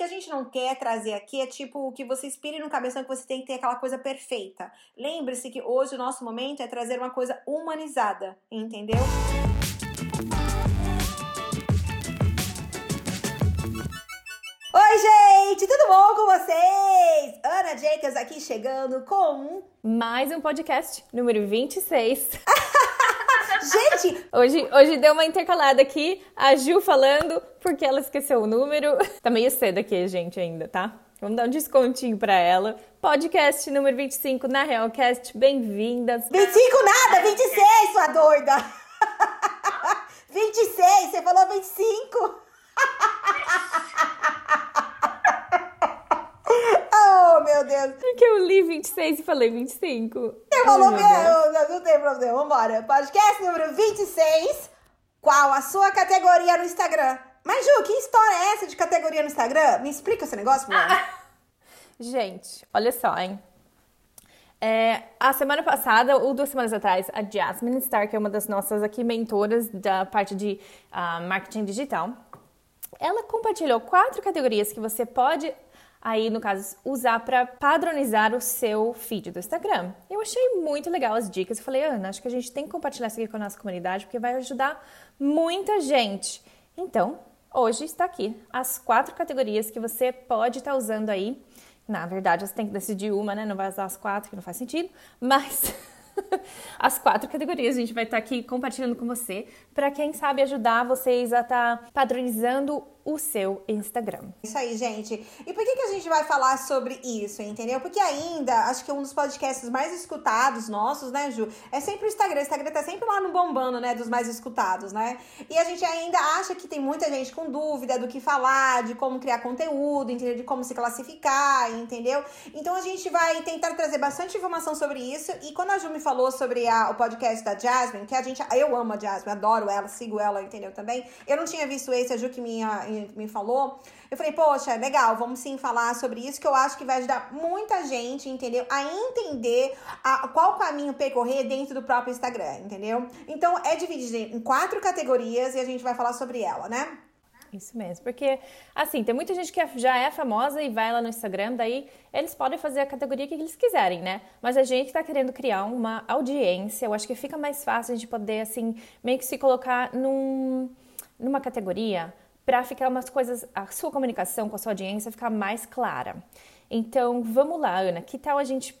que a gente não quer trazer aqui é tipo que você inspire no cabeção que você tem que ter aquela coisa perfeita. Lembre-se que hoje o nosso momento é trazer uma coisa humanizada, entendeu? Oi, gente, tudo bom com vocês? Ana Jacobs aqui chegando com mais um podcast número 26. Gente! Hoje, hoje deu uma intercalada aqui, a Ju falando porque ela esqueceu o número. Tá meio cedo aqui, gente, ainda, tá? Vamos dar um descontinho pra ela. Podcast número 25 na Realcast, bem-vindas. 25 nada, 26, sua doida! 26, você falou 25? oh, meu Deus! Porque eu li 26 e falei 25. Você falou mesmo, não, tem problema, vambora. Podcast número 26. Qual a sua categoria no Instagram? Mas, Ju, que história é essa de categoria no Instagram? Me explica esse negócio, mulher. Gente, olha só, hein? É, a semana passada, ou duas semanas atrás, a Jasmine Stark, que é uma das nossas aqui mentoras da parte de uh, marketing digital, ela compartilhou quatro categorias que você pode aí no caso usar para padronizar o seu feed do Instagram. Eu achei muito legal as dicas. Eu falei, Ana, acho que a gente tem que compartilhar isso aqui com a nossa comunidade porque vai ajudar muita gente. Então, hoje está aqui as quatro categorias que você pode estar tá usando aí. Na verdade, você tem que decidir uma, né? Não vai usar as quatro, que não faz sentido, mas as quatro categorias. A gente vai estar aqui compartilhando com você para quem sabe ajudar vocês a estar tá padronizando o seu Instagram. Isso aí, gente. E por que, que a gente vai falar sobre isso, entendeu? Porque ainda, acho que um dos podcasts mais escutados nossos, né, Ju, é sempre o Instagram. O Instagram tá sempre lá no bombando, né, dos mais escutados, né? E a gente ainda acha que tem muita gente com dúvida do que falar, de como criar conteúdo, entendeu? De como se classificar, entendeu? Então a gente vai tentar trazer bastante informação sobre isso. E quando a Ju me falou sobre a, o podcast da Jasmine, que a gente. Eu amo a Jasmine, adoro ela, sigo ela, entendeu? Também. Eu não tinha visto esse, a Ju que minha me falou, eu falei, poxa, legal, vamos sim falar sobre isso, que eu acho que vai ajudar muita gente, entendeu? A entender a, qual caminho percorrer dentro do próprio Instagram, entendeu? Então, é dividido em quatro categorias e a gente vai falar sobre ela, né? Isso mesmo, porque assim, tem muita gente que já é famosa e vai lá no Instagram, daí eles podem fazer a categoria que eles quiserem, né? Mas a gente tá querendo criar uma audiência, eu acho que fica mais fácil a gente poder, assim, meio que se colocar num, numa categoria para ficar umas coisas, a sua comunicação com a sua audiência ficar mais clara. Então, vamos lá, Ana, que tal a gente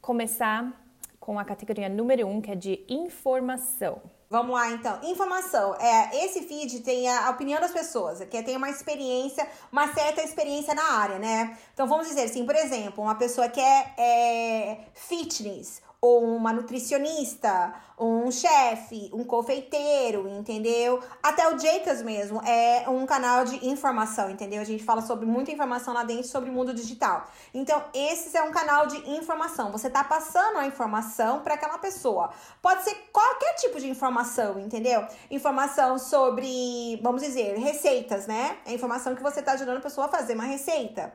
começar com a categoria número um, que é de informação? Vamos lá, então. Informação. É, esse feed tem a opinião das pessoas, que tem uma experiência, uma certa experiência na área, né? Então, vamos dizer assim, por exemplo, uma pessoa que é, é fitness ou uma nutricionista, um chefe, um confeiteiro, entendeu? Até o Jacobs mesmo é um canal de informação, entendeu? A gente fala sobre muita informação lá dentro sobre o mundo digital. Então, esse é um canal de informação. Você tá passando a informação para aquela pessoa. Pode ser qualquer tipo de informação, entendeu? Informação sobre, vamos dizer, receitas, né? É informação que você tá ajudando a pessoa a fazer uma receita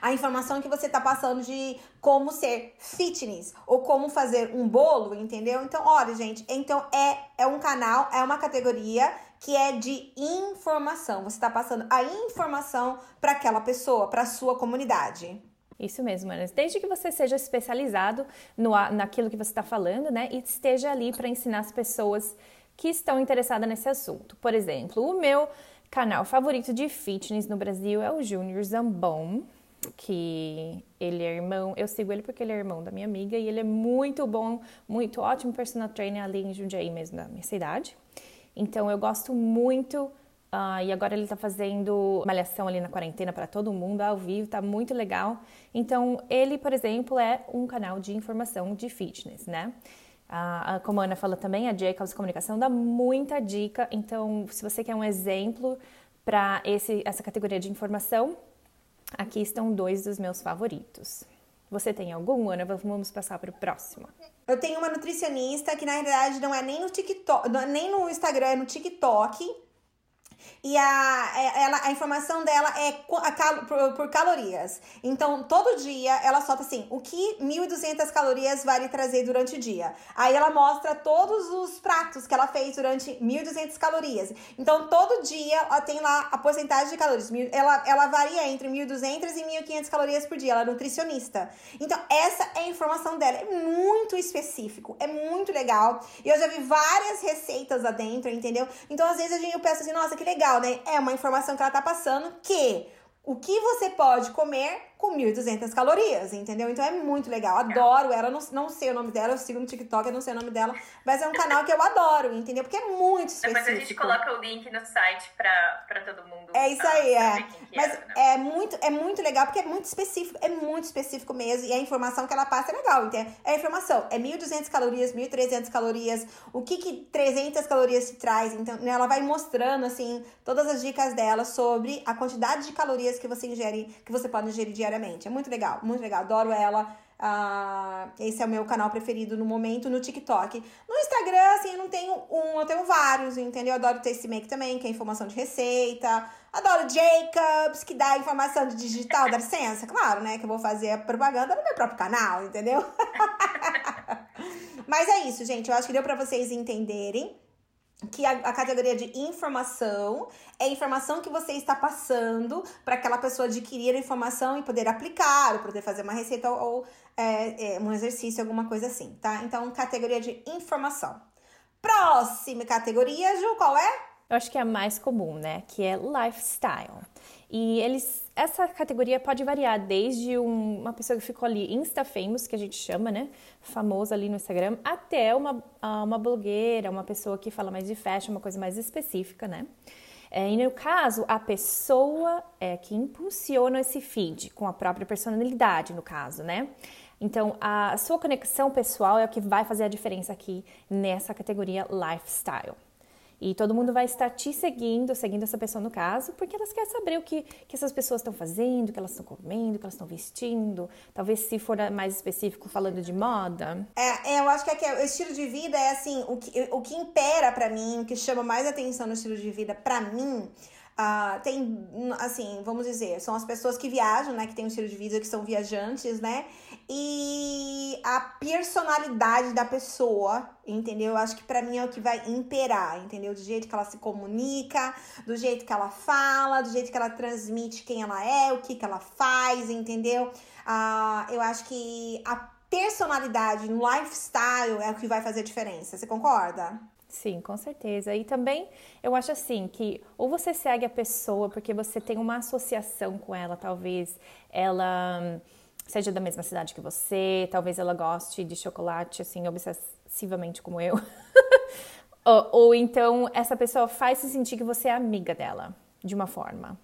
a informação que você está passando de como ser fitness ou como fazer um bolo, entendeu? Então, olha, gente, então é, é um canal, é uma categoria que é de informação. Você está passando a informação para aquela pessoa, para sua comunidade. Isso mesmo, Ana. Desde que você seja especializado no, naquilo que você está falando, né? E esteja ali para ensinar as pessoas que estão interessadas nesse assunto. Por exemplo, o meu canal favorito de fitness no Brasil é o Junior Zambon que ele é irmão, eu sigo ele porque ele é irmão da minha amiga e ele é muito bom, muito ótimo personal trainer ali em Jundiaí mesmo, da minha cidade. Então eu gosto muito uh, e agora ele está fazendo malhação ali na quarentena para todo mundo ao vivo, tá muito legal. Então ele, por exemplo, é um canal de informação de fitness, né? Uh, como a Ana falou também, a Jacobs Comunicação dá muita dica. Então, se você quer um exemplo para essa categoria de informação, Aqui estão dois dos meus favoritos. Você tem algum, Ana? Vamos passar para o próximo. Eu tenho uma nutricionista que na realidade não é nem no TikTok, nem no Instagram, é no TikTok. E a, é, ela, a informação dela é por, calorias. Então, todo dia ela solta assim: o que 1.200 calorias vai lhe trazer durante o dia. Aí ela mostra todos os pratos que ela fez durante 1.200 calorias. Então, todo dia ela tem lá a porcentagem de calorias. Ela, ela varia entre 1.200 e 1.500 calorias por dia. Ela é nutricionista. Então, essa é a informação dela. É muito específico, é muito legal. E eu já vi várias receitas lá dentro, entendeu? Então, às vezes eu penso assim: nossa, que legal, né? É uma informação que ela tá passando que o que você pode comer com 1.200 calorias, entendeu? Então é muito legal. Adoro ela, não, não sei o nome dela, eu sigo no TikTok, eu não sei o nome dela, mas é um canal que eu adoro, entendeu? Porque é muito específico. Depois a gente coloca o link no site pra, pra todo mundo. É isso aí, é. Mas era, né? é, muito, é muito legal, porque é muito específico, é muito específico mesmo, e a informação que ela passa é legal, entendeu? É a informação, é 1.200 calorias, 1.300 calorias, o que que 300 calorias te traz, então né, ela vai mostrando, assim, todas as dicas dela sobre a quantidade de calorias que você ingere, que você pode ingerir diariamente. É muito legal, muito legal. Adoro ela. Uh, esse é o meu canal preferido no momento no TikTok. No Instagram, assim, eu não tenho um, eu tenho vários, entendeu? Eu adoro Taste Make também, que é informação de receita. Adoro Jacobs, que dá informação de digital, dá licença, claro, né? Que eu vou fazer a propaganda no meu próprio canal, entendeu? Mas é isso, gente. Eu acho que deu para vocês entenderem que a, a, categoria de informação é informação que você está passando para aquela pessoa adquirir a informação e poder aplicar, ou poder fazer uma receita ou, ou é, é, um exercício, alguma coisa assim, tá? Então, categoria de informação. Próxima categoria, Ju, qual é? Eu acho que é a mais comum, né? Que é lifestyle. E eles, essa categoria pode variar desde um, uma pessoa que ficou ali insta famous, que a gente chama, né, famosa ali no Instagram, até uma, uma blogueira, uma pessoa que fala mais de fashion, uma coisa mais específica, né? É, e no caso, a pessoa é que impulsiona esse feed, com a própria personalidade, no caso, né? Então, a sua conexão pessoal é o que vai fazer a diferença aqui nessa categoria lifestyle. E todo mundo vai estar te seguindo, seguindo essa pessoa no caso, porque elas querem saber o que, que essas pessoas estão fazendo, o que elas estão comendo, o que elas estão vestindo. Talvez se for mais específico falando de moda. É, é eu acho que aqui, o estilo de vida é assim, o que, o que impera para mim, o que chama mais atenção no estilo de vida para mim Uh, tem, assim, vamos dizer, são as pessoas que viajam, né? Que tem um estilo de vida, que são viajantes, né? E a personalidade da pessoa, entendeu? Eu acho que para mim é o que vai imperar, entendeu? Do jeito que ela se comunica, do jeito que ela fala, do jeito que ela transmite quem ela é, o que, que ela faz, entendeu? Uh, eu acho que a personalidade no lifestyle é o que vai fazer a diferença. Você concorda? Sim, com certeza. E também eu acho assim que ou você segue a pessoa porque você tem uma associação com ela, talvez ela hum, seja da mesma cidade que você, talvez ela goste de chocolate assim obsessivamente como eu. ou, ou, então essa pessoa faz se sentir que você é amiga dela, de uma forma.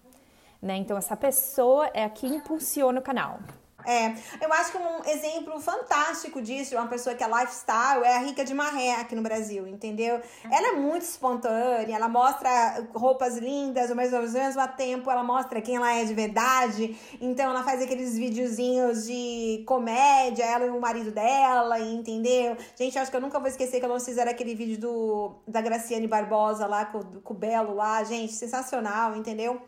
Né? Então essa pessoa é a que impulsiona o canal. É, eu acho que um exemplo fantástico disso, uma pessoa que é lifestyle, é a Rica de Marré aqui no Brasil, entendeu? Ela é muito espontânea, ela mostra roupas lindas, mas ao mesmo tempo ela mostra quem ela é de verdade. Então ela faz aqueles videozinhos de comédia, ela e o marido dela, entendeu? Gente, acho que eu nunca vou esquecer que não fizeram aquele vídeo do, da Graciane Barbosa lá, com, com o Belo lá, gente, sensacional, entendeu?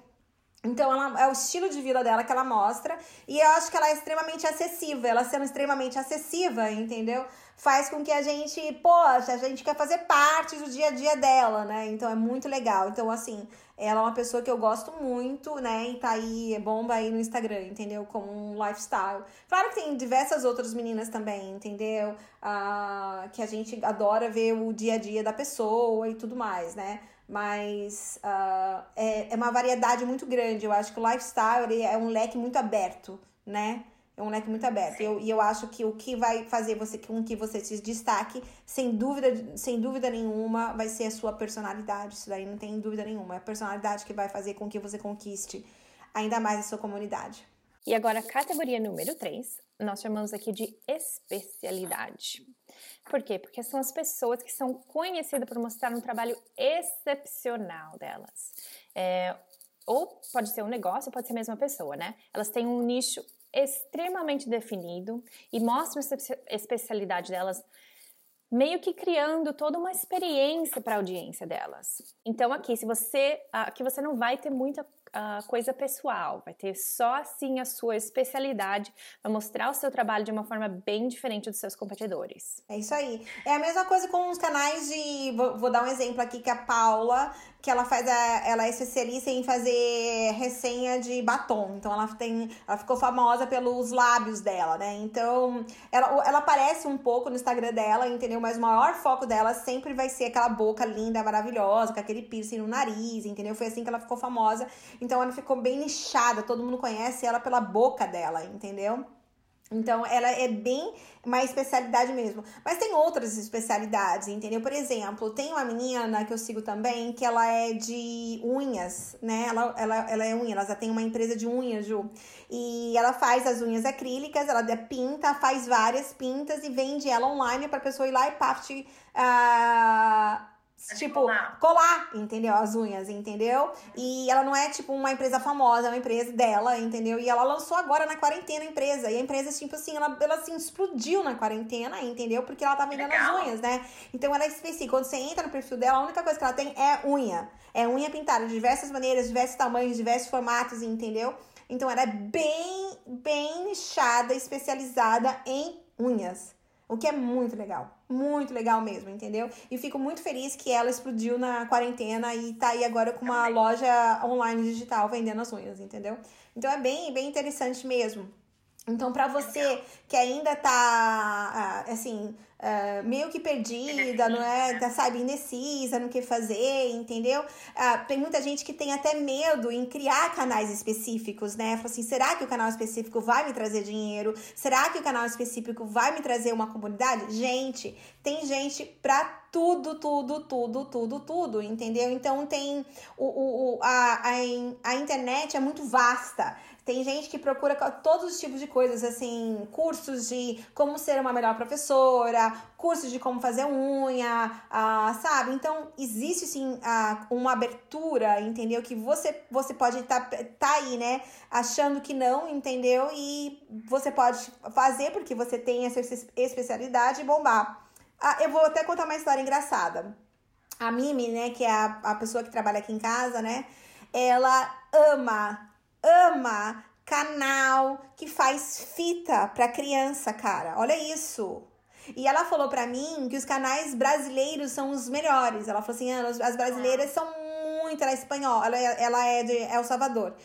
Então, ela, é o estilo de vida dela que ela mostra. E eu acho que ela é extremamente acessível. Ela sendo extremamente acessível, entendeu? Faz com que a gente, poxa, a gente quer fazer parte do dia a dia dela, né? Então é muito legal. Então, assim, ela é uma pessoa que eu gosto muito, né? E tá aí, é bomba aí no Instagram, entendeu? Como um lifestyle. Claro que tem diversas outras meninas também, entendeu? Ah, que a gente adora ver o dia a dia da pessoa e tudo mais, né? Mas uh, é, é uma variedade muito grande. Eu acho que o lifestyle é um leque muito aberto, né? É um leque muito aberto. Eu, e eu acho que o que vai fazer você com que você se destaque, sem dúvida, sem dúvida nenhuma, vai ser a sua personalidade. Isso daí não tem dúvida nenhuma. É a personalidade que vai fazer com que você conquiste ainda mais a sua comunidade. E agora, categoria número 3, nós chamamos aqui de especialidade. Por quê? Porque são as pessoas que são conhecidas por mostrar um trabalho excepcional delas. É, ou pode ser um negócio, pode ser a mesma pessoa, né? Elas têm um nicho extremamente definido e mostram essa especialidade delas meio que criando toda uma experiência para a audiência delas. Então aqui, se você, aqui você não vai ter muita uh, coisa pessoal, vai ter só assim a sua especialidade, vai mostrar o seu trabalho de uma forma bem diferente dos seus competidores. É isso aí. É a mesma coisa com os canais de. Vou, vou dar um exemplo aqui que a Paula, que ela faz a, ela é especialista em fazer resenha de batom. Então ela tem. Ela ficou famosa pelos lábios dela, né? Então, ela, ela aparece um pouco no Instagram dela, entendeu? Mas o maior foco dela sempre vai ser aquela boca linda, maravilhosa, com aquele piercing no nariz, entendeu? Foi assim que ela ficou famosa. Então ela ficou bem nichada, todo mundo conhece ela pela boca dela, entendeu? Então, ela é bem uma especialidade mesmo. Mas tem outras especialidades, entendeu? Por exemplo, tem uma menina que eu sigo também, que ela é de unhas, né? Ela, ela, ela é unha, ela já tem uma empresa de unhas, Ju. E ela faz as unhas acrílicas, ela pinta, faz várias pintas e vende ela online pra pessoa ir lá e parte. Uh, tipo, colar. colar. entendeu? As unhas, entendeu? E ela não é, tipo, uma empresa famosa, é uma empresa dela, entendeu? E ela lançou agora na quarentena a empresa. E a empresa, tipo assim, ela, ela assim, explodiu na quarentena, entendeu? Porque ela tá vendendo Legal. as unhas, né? Então ela é específica. Quando você entra no perfil dela, a única coisa que ela tem é unha. É unha pintada de diversas maneiras, diversos tamanhos, diversos formatos, entendeu? Então ela é bem, bem nichada, especializada em unhas. O que é muito legal. Muito legal mesmo, entendeu? E fico muito feliz que ela explodiu na quarentena e tá aí agora com uma loja online digital vendendo as unhas, entendeu? Então é bem, bem interessante mesmo. Então, para você que ainda tá, ah, assim, uh, meio que perdida, não é? Tá, sabe, indecisa no que fazer, entendeu? Uh, tem muita gente que tem até medo em criar canais específicos, né? Fala assim, será que o canal específico vai me trazer dinheiro? Será que o canal específico vai me trazer uma comunidade? Gente, tem gente pra tudo, tudo, tudo, tudo, tudo, entendeu? Então tem o, o a, a, a internet é muito vasta. Tem gente que procura todos os tipos de coisas, assim, cursos de como ser uma melhor professora, cursos de como fazer unha, ah, sabe? Então, existe sim ah, uma abertura, entendeu? Que você, você pode estar tá, tá aí, né? Achando que não, entendeu? E você pode fazer porque você tem essa especialidade e bombar. Ah, eu vou até contar uma história engraçada. A Mimi, né, que é a, a pessoa que trabalha aqui em casa, né? Ela ama ama canal que faz fita para criança, cara. Olha isso. E ela falou para mim que os canais brasileiros são os melhores. Ela falou assim: ah, as brasileiras são muito. Ela é espanhola, ela é, ela é de El Salvador.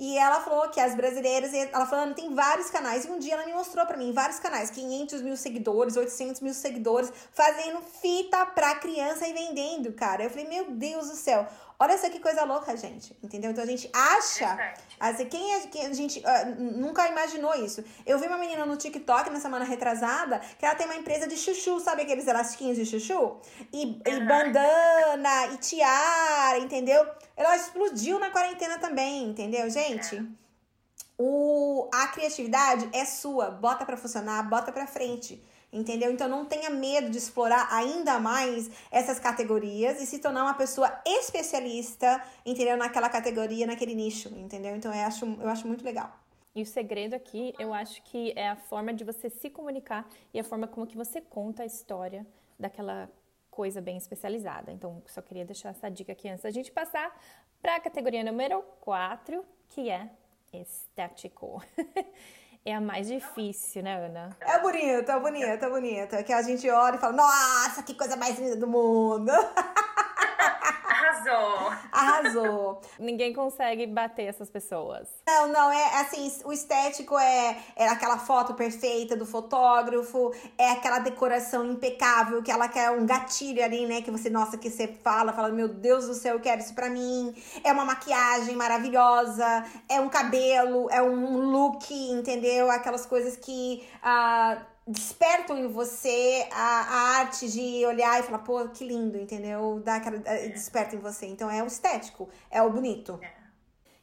E ela falou que as brasileiras, ela falando, tem vários canais. E um dia ela me mostrou para mim vários canais, 500 mil seguidores, 800 mil seguidores, fazendo fita pra criança e vendendo, cara. Eu falei, meu Deus do céu. Olha só que coisa louca, gente. Entendeu? Então a gente acha. Assim, quem é que a gente uh, nunca imaginou isso? Eu vi uma menina no TikTok na semana retrasada que ela tem uma empresa de chuchu, sabe aqueles elastiquinhos de chuchu? E, uhum. e bandana, e tiara, entendeu? Ela explodiu na quarentena também, entendeu, gente? É. O, a criatividade é sua. Bota para funcionar, bota para frente entendeu? Então não tenha medo de explorar ainda mais essas categorias e se tornar uma pessoa especialista, entendeu? Naquela categoria, naquele nicho, entendeu? Então eu acho, eu acho muito legal. E o segredo aqui, eu acho que é a forma de você se comunicar e a forma como que você conta a história daquela coisa bem especializada. Então, só queria deixar essa dica aqui antes da gente passar para a categoria número 4, que é estético. é a mais difícil, né, Ana? É bonita, é bonita, é bonita. Que a gente olha e fala, nossa, que coisa mais linda do mundo. Arrasou. Arrasou. Ninguém consegue bater essas pessoas. Não, não, é assim, o estético é, é aquela foto perfeita do fotógrafo, é aquela decoração impecável, que ela quer um gatilho ali, né? Que você, nossa, que você fala, fala, meu Deus do céu, eu quero isso pra mim. É uma maquiagem maravilhosa, é um cabelo, é um look, entendeu? Aquelas coisas que. Uh, despertam em você a, a, arte de olhar e falar, pô, que lindo, entendeu? Dá aquela, é. Desperta em você. Então é o estético, é o bonito. É.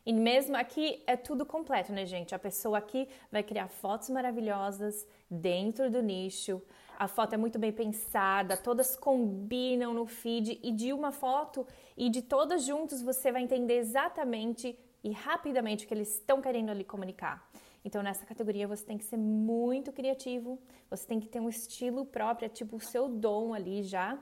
E mesmo aqui é tudo completo, né, gente? A pessoa aqui vai criar fotos maravilhosas dentro do nicho. A foto é muito bem pensada, todas combinam no feed e de uma foto e de todas juntas você vai entender exatamente e rapidamente o que eles estão querendo ali comunicar. Então, nessa categoria, você tem que ser muito criativo, você tem que ter um estilo próprio, é tipo o seu dom ali já,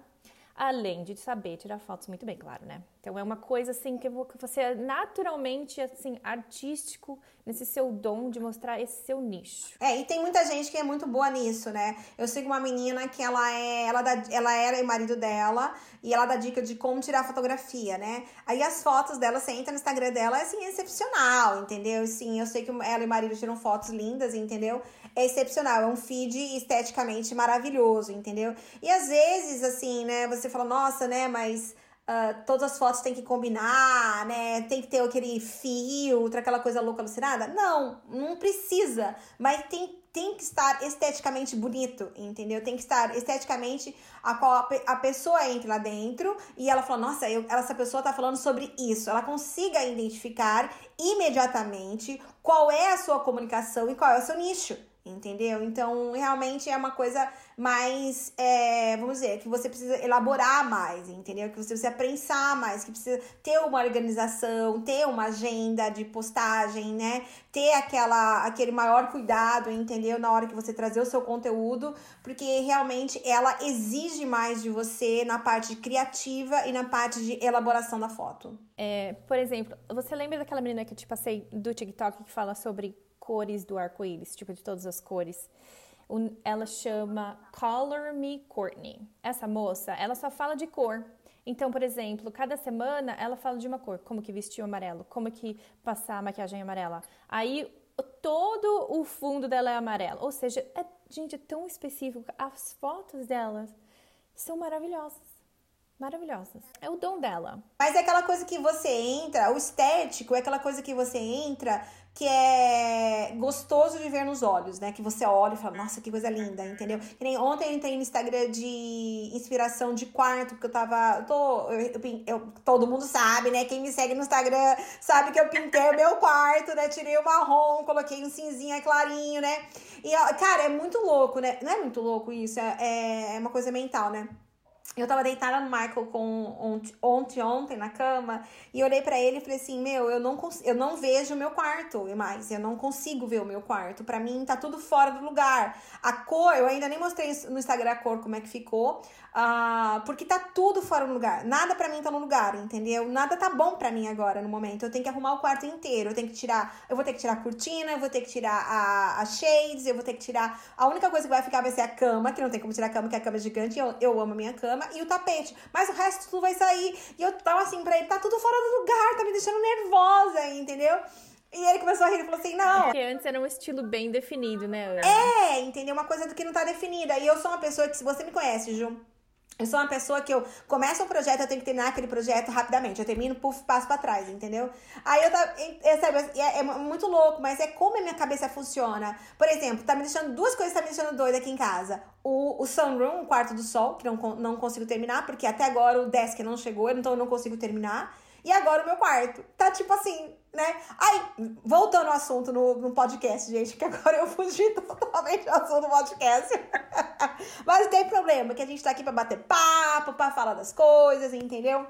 além de saber tirar fotos muito bem, claro, né? Então é uma coisa assim que você é naturalmente assim artístico nesse seu dom de mostrar esse seu nicho. É, e tem muita gente que é muito boa nisso, né? Eu sigo uma menina que ela é, ela dá, ela era o marido dela e ela dá dica de como tirar fotografia, né? Aí as fotos dela, você entra no Instagram dela, é assim, excepcional, entendeu? Sim, eu sei que ela e o marido tiram fotos lindas, entendeu? É excepcional, é um feed esteticamente maravilhoso, entendeu? E às vezes, assim, né, você fala, nossa, né, mas Uh, todas as fotos tem que combinar, né? Tem que ter aquele filtro, aquela coisa louca alucinada? Não, não precisa. Mas tem, tem que estar esteticamente bonito, entendeu? Tem que estar esteticamente a qual a, pessoa entra lá dentro e ela fala: Nossa, eu, essa pessoa tá falando sobre isso. Ela consiga identificar imediatamente qual é a sua comunicação e qual é o seu nicho entendeu? Então, realmente é uma coisa mais, é, vamos dizer, que você precisa elaborar mais, entendeu? Que você precisa prensar mais, que precisa ter uma organização, ter uma agenda de postagem, né? Ter aquela, aquele maior cuidado, entendeu? Na hora que você trazer o seu conteúdo, porque realmente ela exige mais de você na parte criativa e na parte de elaboração da foto. É, por exemplo, você lembra daquela menina que eu te passei do TikTok que fala sobre cores do arco-íris, tipo de todas as cores. Ela chama Color Me Courtney. Essa moça, ela só fala de cor. Então, por exemplo, cada semana ela fala de uma cor, como que vestir o amarelo, como que passar a maquiagem amarela. Aí todo o fundo dela é amarelo. Ou seja, é, gente, é tão específico. As fotos delas são maravilhosas. Maravilhosas. É o dom dela. Mas é aquela coisa que você entra, o estético é aquela coisa que você entra que é gostoso de ver nos olhos, né? Que você olha e fala, nossa, que coisa linda, entendeu? Que nem ontem eu entrei no Instagram de inspiração de quarto, porque eu tava. Eu tô, eu, eu, todo mundo sabe, né? Quem me segue no Instagram sabe que eu pintei o meu quarto, né? Tirei o marrom, coloquei um cinzinha clarinho, né? E, cara, é muito louco, né? Não é muito louco isso, é, é uma coisa mental, né? Eu tava deitada no Michael com ontem, ontem na cama e olhei para ele e falei assim: Meu, eu não, eu não vejo o meu quarto mais, eu não consigo ver o meu quarto. Para mim tá tudo fora do lugar. A cor, eu ainda nem mostrei no Instagram a cor como é que ficou, uh, porque tá tudo fora do lugar. Nada para mim tá no lugar, entendeu? Nada tá bom para mim agora no momento. Eu tenho que arrumar o quarto inteiro, eu tenho que tirar, eu vou ter que tirar a cortina, eu vou ter que tirar a, a shades, eu vou ter que tirar. A única coisa que vai ficar vai ser a cama, que não tem como tirar a cama, que a cama é gigante, eu, eu amo a minha cama e o tapete. Mas o resto tudo vai sair. E eu tava assim pra ele, tá tudo fora do lugar, tá me deixando nervosa, entendeu? E ele começou a rir e falou assim: não. Porque antes era um estilo bem definido, né? Ana? É, entendeu? Uma coisa do que não tá definida. E eu sou uma pessoa que, se você me conhece, Ju, eu sou uma pessoa que eu começo um projeto, eu tenho que terminar aquele projeto rapidamente. Eu termino, puf, passo pra trás, entendeu? Aí eu tava. É, é, é, muito louco, mas é como a minha cabeça funciona. Por exemplo, tá me deixando. Duas coisas tá me deixando doida aqui em casa. O, o Sunroom, o quarto do sol, que não, não consigo terminar, porque até agora o desk não chegou, então eu não consigo terminar. E agora o meu quarto. Tá tipo assim, né? Aí, voltando ao assunto no, no podcast, gente, que agora eu fugi totalmente do assunto do podcast. Mas não tem problema, que a gente tá aqui pra bater papo, pra falar das coisas, entendeu?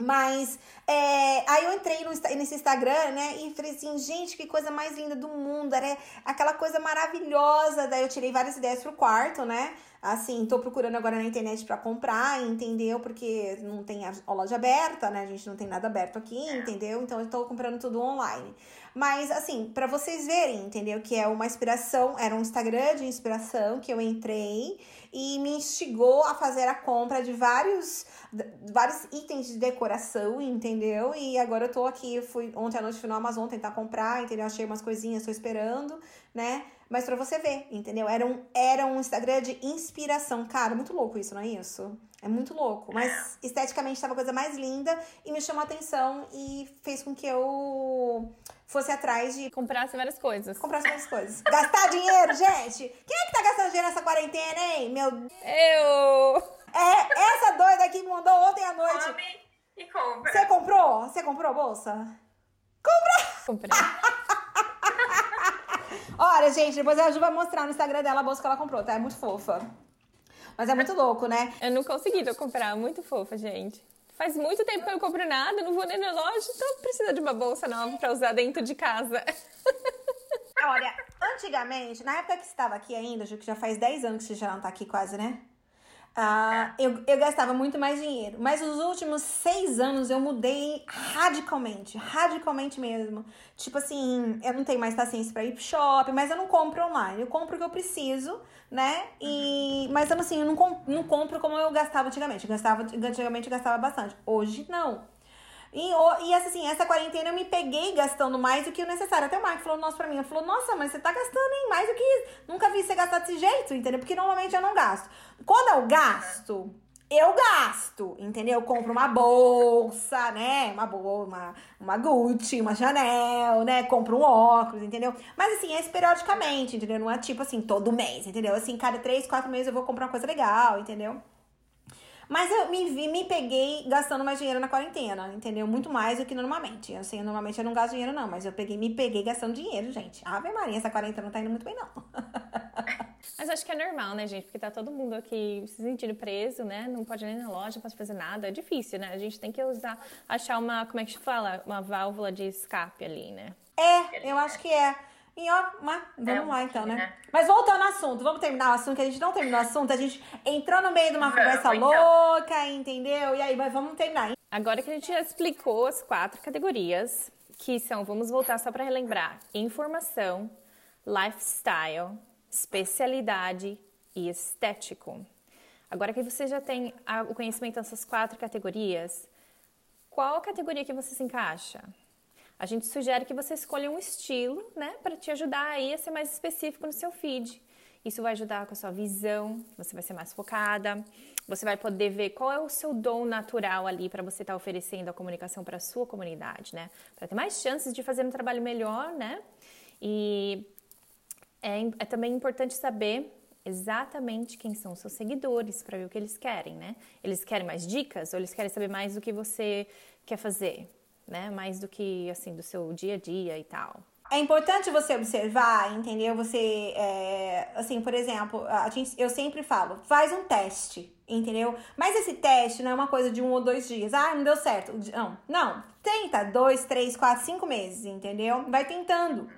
Mas é, aí eu entrei no, nesse Instagram, né? E falei assim, gente, que coisa mais linda do mundo. Era aquela coisa maravilhosa. Daí eu tirei várias ideias pro quarto, né? Assim, tô procurando agora na internet para comprar, entendeu? Porque não tem a loja aberta, né? A gente não tem nada aberto aqui, entendeu? Então eu tô comprando tudo online. Mas, assim, para vocês verem, entendeu? Que é uma inspiração, era um Instagram de inspiração que eu entrei e me instigou a fazer a compra de vários, vários itens de decoração, entendeu? E agora eu tô aqui, fui ontem à noite fui no Amazon tentar comprar, entendeu? Achei umas coisinhas, tô esperando, né? Mas para você ver, entendeu? Era um, era um Instagram de inspiração. Cara, muito louco isso, não é isso? É muito louco. Mas esteticamente estava a coisa mais linda e me chamou a atenção e fez com que eu fosse atrás de. Comprasse várias coisas. Comprasse várias coisas. Gastar dinheiro, gente! Quem é que tá gastando dinheiro nessa quarentena, hein? Meu. Eu! É, essa doida aqui me mandou ontem à noite. Come e compra. Você comprou? Você comprou a bolsa? Comprou! Comprei. Olha, gente, depois a Ju vai mostrar no Instagram dela a bolsa que ela comprou, tá? É muito fofa. Mas é muito louco, né? Eu não consegui comprar, muito fofa, gente. Faz muito tempo que eu não compro nada, não vou nem na loja, então precisa de uma bolsa nova para usar dentro de casa. Olha, antigamente, na época que você estava aqui ainda, que já faz 10 anos que você já não tá aqui quase, né? Uh, eu, eu gastava muito mais dinheiro. Mas os últimos seis anos eu mudei radicalmente. Radicalmente mesmo. Tipo assim, eu não tenho mais paciência para ir pro shopping, mas eu não compro online. Eu compro o que eu preciso, né? E, mas assim, eu não, não compro como eu gastava antigamente. Eu gastava, antigamente eu gastava bastante. Hoje não. E, e assim, essa quarentena eu me peguei gastando mais do que o necessário. Até o Mark falou nossa pra mim. Ele falou, nossa, mas você tá gastando em mais do que. Nunca vi você gastar desse jeito, entendeu? Porque normalmente eu não gasto. Quando eu gasto, eu gasto, entendeu? Eu compro uma bolsa, né? Uma bolsa, uma, uma Gucci, uma Chanel, né? Compro um óculos, entendeu? Mas assim, é periodicamente, entendeu? Não é tipo assim, todo mês, entendeu? Assim, cada três, quatro meses eu vou comprar uma coisa legal, entendeu? Mas eu me vi, me peguei gastando mais dinheiro na quarentena, entendeu? Muito mais do que normalmente. Assim, normalmente eu não gasto dinheiro, não, mas eu peguei, me peguei gastando dinheiro, gente. Ave Maria, essa quarentena não tá indo muito bem, não. Mas acho que é normal, né, gente? Porque tá todo mundo aqui se sentindo preso, né? Não pode nem na loja, não pode fazer nada. É difícil, né? A gente tem que usar, achar uma, como é que se fala? Uma válvula de escape ali, né? É, eu acho que é. E ó, mas vamos é, lá então, né? né? Mas voltando ao assunto, vamos terminar o assunto, que a gente não terminou o assunto, a gente entrou no meio de uma conversa então. louca, entendeu? E aí, mas vamos terminar. Agora que a gente já explicou as quatro categorias, que são, vamos voltar só para relembrar: informação, lifestyle, especialidade e estético. Agora que você já tem o conhecimento dessas quatro categorias, qual categoria que você se encaixa? A gente sugere que você escolha um estilo, né, para te ajudar aí a ser mais específico no seu feed. Isso vai ajudar com a sua visão, você vai ser mais focada, você vai poder ver qual é o seu dom natural ali para você estar tá oferecendo a comunicação para a sua comunidade, né? Para ter mais chances de fazer um trabalho melhor, né? E é, é também importante saber exatamente quem são os seus seguidores para ver o que eles querem, né? Eles querem mais dicas ou eles querem saber mais do que você quer fazer? Né? Mais do que assim do seu dia a dia e tal. É importante você observar, entendeu? Você, é, assim, por exemplo, a gente, eu sempre falo, faz um teste, entendeu? Mas esse teste não é uma coisa de um ou dois dias. Ah, não deu certo. Não, não. Tenta dois, três, quatro, cinco meses, entendeu? Vai tentando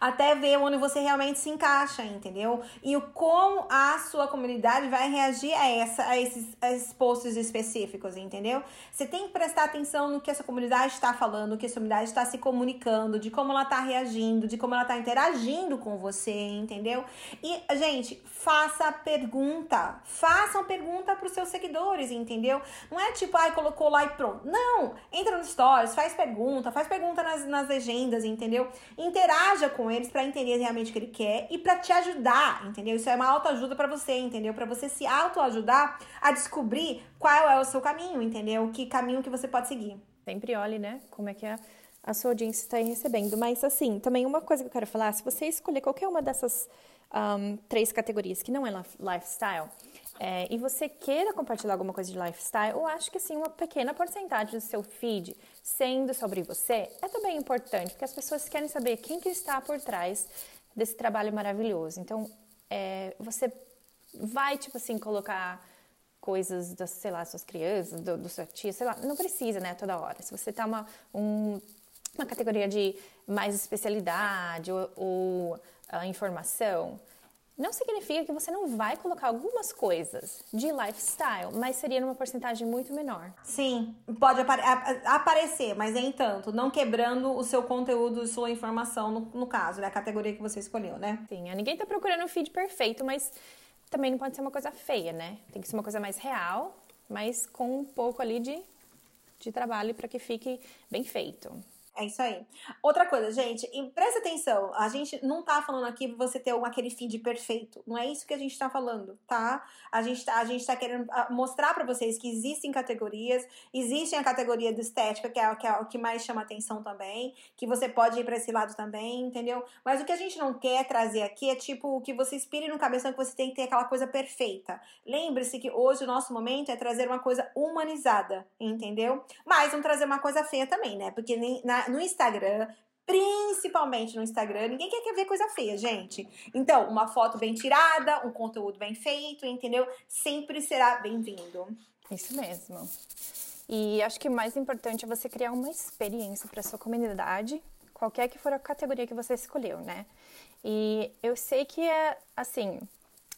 até ver onde você realmente se encaixa, entendeu? E o como a sua comunidade vai reagir a, essa, a, esses, a esses posts específicos, entendeu? Você tem que prestar atenção no que essa comunidade está falando, no que essa comunidade está se comunicando, de como ela está reagindo, de como ela está interagindo com você, entendeu? E, gente, faça pergunta. Faça uma pergunta para os seus seguidores, entendeu? Não é tipo, ai, colocou lá e pronto. Não! Entra no stories, faz pergunta, faz pergunta nas, nas legendas, entendeu? Interaja com eles para entender realmente o que ele quer e para te ajudar, entendeu? Isso é uma autoajuda para você, entendeu? Para você se autoajudar a descobrir qual é o seu caminho, entendeu? Que caminho que você pode seguir. Sempre olhe, né, como é que a, sua audiência está recebendo. Mas, assim, também uma coisa que eu quero falar, se você escolher qualquer uma dessas um, três categorias que não é lifestyle, é, e você queira compartilhar alguma coisa de lifestyle, eu acho que assim, uma pequena porcentagem do seu feed sendo sobre você é também importante, porque as pessoas querem saber quem que está por trás desse trabalho maravilhoso. Então, é, você vai, tipo assim, colocar coisas das, sei lá, suas crianças, do, do seu tio, sei lá, não precisa, né, toda hora. Se você tá uma, um, uma categoria de mais especialidade ou, ou a informação, não significa que você não vai colocar algumas coisas de lifestyle, mas seria numa porcentagem muito menor. Sim, pode apare aparecer, mas nem tanto, não quebrando o seu conteúdo, sua informação, no, no caso, né? A categoria que você escolheu, né? Sim, ninguém tá procurando um feed perfeito, mas também não pode ser uma coisa feia, né? Tem que ser uma coisa mais real, mas com um pouco ali de, de trabalho para que fique bem feito. É isso aí. Outra coisa, gente, presta atenção. A gente não tá falando aqui pra você ter aquele feed perfeito. Não é isso que a gente tá falando, tá? A gente tá, a gente tá querendo ah, mostrar para vocês que existem categorias. Existem a categoria de estética, que é, que é o que mais chama atenção também. Que você pode ir para esse lado também, entendeu? Mas o que a gente não quer trazer aqui é tipo que você inspire no cabeção que você tem que ter aquela coisa perfeita. Lembre-se que hoje o nosso momento é trazer uma coisa humanizada, entendeu? Mas não trazer uma coisa feia também, né? Porque nem, na, no Instagram, principalmente no Instagram, ninguém quer ver coisa feia, gente. Então, uma foto bem tirada, um conteúdo bem feito, entendeu? Sempre será bem-vindo. Isso mesmo. E acho que o mais importante é você criar uma experiência para sua comunidade, qualquer que for a categoria que você escolheu, né? E eu sei que é assim,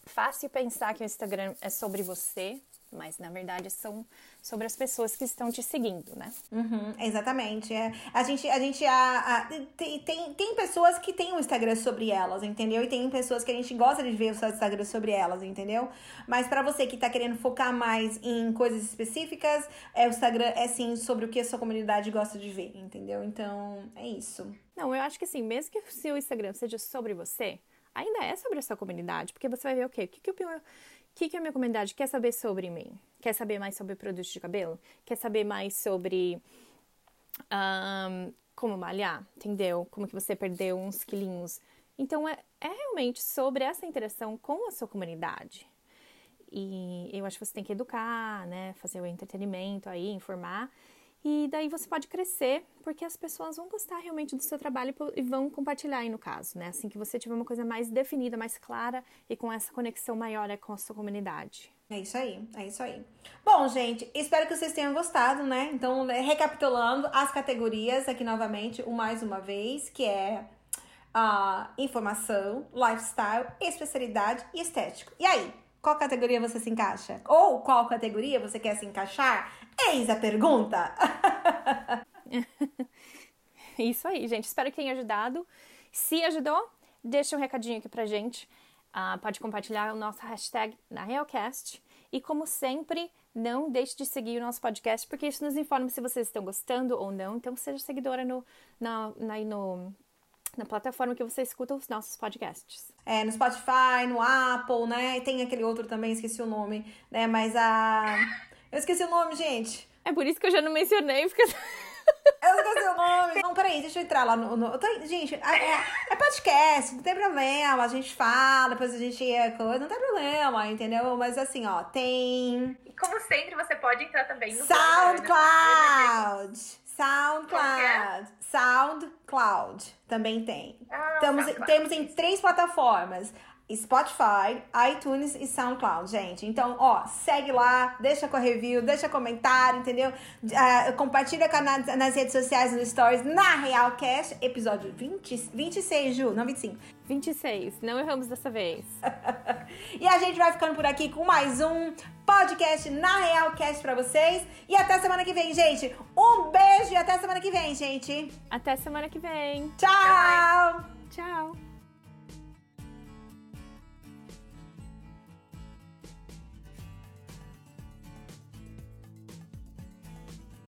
fácil pensar que o Instagram é sobre você, mas na verdade são sobre as pessoas que estão te seguindo, né? Uhum, exatamente. É. A gente, a gente a, a, tem, tem, pessoas que têm um Instagram sobre elas, entendeu? E tem pessoas que a gente gosta de ver o seu Instagram sobre elas, entendeu? Mas para você que tá querendo focar mais em coisas específicas, é, o Instagram é sim sobre o que a sua comunidade gosta de ver, entendeu? Então, é isso. Não, eu acho que assim, mesmo que o seu Instagram seja sobre você, ainda é sobre a sua comunidade, porque você vai ver o quê? O que, que o o que, que a minha comunidade quer saber sobre mim? Quer saber mais sobre produtos de cabelo? Quer saber mais sobre um, como malhar? Entendeu? Como que você perdeu uns quilinhos? Então, é, é realmente sobre essa interação com a sua comunidade. E eu acho que você tem que educar, né? Fazer o entretenimento aí, informar. E daí você pode crescer, porque as pessoas vão gostar realmente do seu trabalho e vão compartilhar aí no caso, né? Assim que você tiver uma coisa mais definida, mais clara e com essa conexão maior é com a sua comunidade. É isso aí, é isso aí. Bom, gente, espero que vocês tenham gostado, né? Então, recapitulando as categorias aqui novamente, mais uma vez, que é a uh, informação, lifestyle, especialidade e estético. E aí, qual categoria você se encaixa? Ou qual categoria você quer se encaixar? Eis a pergunta! Isso aí, gente. Espero que tenha ajudado. Se ajudou, deixa um recadinho aqui pra gente. Uh, pode compartilhar o nosso hashtag na Realcast. E como sempre, não deixe de seguir o nosso podcast, porque isso nos informa se vocês estão gostando ou não. Então, seja seguidora no, na, na, no na plataforma que você escuta os nossos podcasts. É, no Spotify, no Apple, né? E tem aquele outro também, esqueci o nome, né? Mas a. Eu esqueci o nome, gente. É por isso que eu já não mencionei, porque. Eu esqueci o nome. Não, peraí, deixa eu entrar lá no. no... Tô... Gente, é, é, podcast, não tem problema. A gente fala, depois a gente. Coisa, não tem problema, entendeu? Mas assim, ó, tem. E como sempre, você pode entrar também no SoundCloud. SoundCloud. SoundCloud também tem. Ah, Temos, SoundCloud. temos em três plataformas. Spotify, iTunes e SoundCloud, gente. Então, ó, segue lá, deixa com a review, deixa comentário, entendeu? Uh, compartilha nas, nas redes sociais, nos stories, na Realcast, episódio 20, 26, Ju, não 25. 26, não erramos dessa vez. e a gente vai ficando por aqui com mais um podcast na Realcast pra vocês. E até semana que vem, gente. Um beijo e até semana que vem, gente. Até semana que vem. Tchau! Tchau.